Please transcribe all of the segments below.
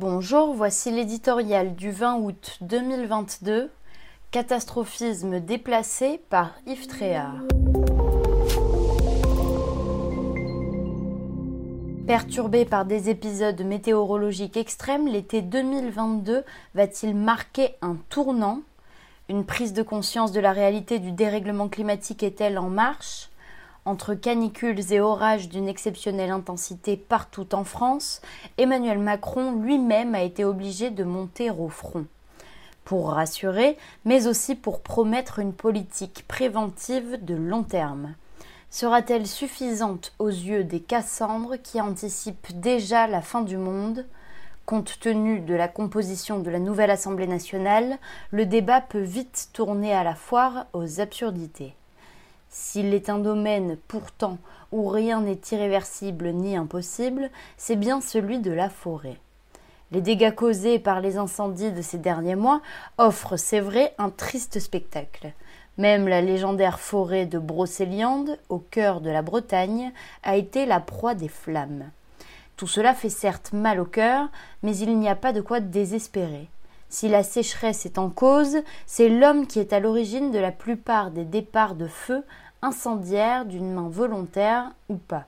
Bonjour, voici l'éditorial du 20 août 2022, Catastrophisme déplacé par Yves Tréhard. Perturbé par des épisodes météorologiques extrêmes, l'été 2022 va-t-il marquer un tournant? Une prise de conscience de la réalité du dérèglement climatique est-elle en marche? Entre canicules et orages d'une exceptionnelle intensité partout en France, Emmanuel Macron lui-même a été obligé de monter au front. Pour rassurer, mais aussi pour promettre une politique préventive de long terme. Sera-t-elle suffisante aux yeux des Cassandres qui anticipent déjà la fin du monde? Compte tenu de la composition de la nouvelle Assemblée nationale, le débat peut vite tourner à la foire aux absurdités. S'il est un domaine pourtant où rien n'est irréversible ni impossible, c'est bien celui de la forêt. Les dégâts causés par les incendies de ces derniers mois offrent, c'est vrai, un triste spectacle. Même la légendaire forêt de Brocéliande, au cœur de la Bretagne, a été la proie des flammes. Tout cela fait certes mal au cœur, mais il n'y a pas de quoi désespérer. Si la sécheresse est en cause, c'est l'homme qui est à l'origine de la plupart des départs de feu incendiaires d'une main volontaire ou pas.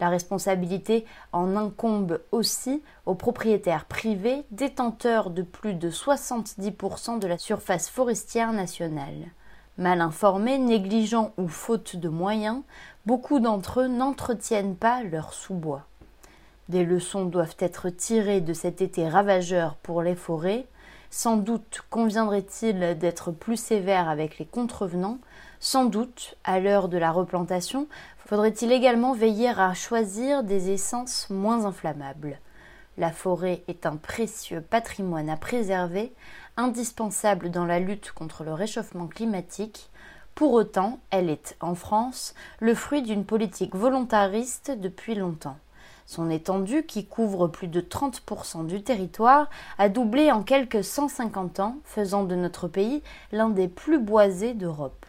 La responsabilité en incombe aussi aux propriétaires privés détenteurs de plus de 70% de la surface forestière nationale. Mal informés, négligents ou faute de moyens, beaucoup d'entre eux n'entretiennent pas leur sous-bois. Des leçons doivent être tirées de cet été ravageur pour les forêts. Sans doute conviendrait-il d'être plus sévère avec les contrevenants. Sans doute, à l'heure de la replantation, faudrait-il également veiller à choisir des essences moins inflammables. La forêt est un précieux patrimoine à préserver, indispensable dans la lutte contre le réchauffement climatique. Pour autant, elle est, en France, le fruit d'une politique volontariste depuis longtemps. Son étendue, qui couvre plus de 30% du territoire, a doublé en quelques 150 ans, faisant de notre pays l'un des plus boisés d'Europe.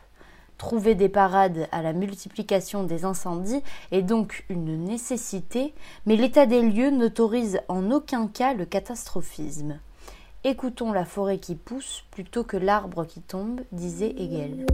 Trouver des parades à la multiplication des incendies est donc une nécessité, mais l'état des lieux n'autorise en aucun cas le catastrophisme. Écoutons la forêt qui pousse plutôt que l'arbre qui tombe, disait Hegel.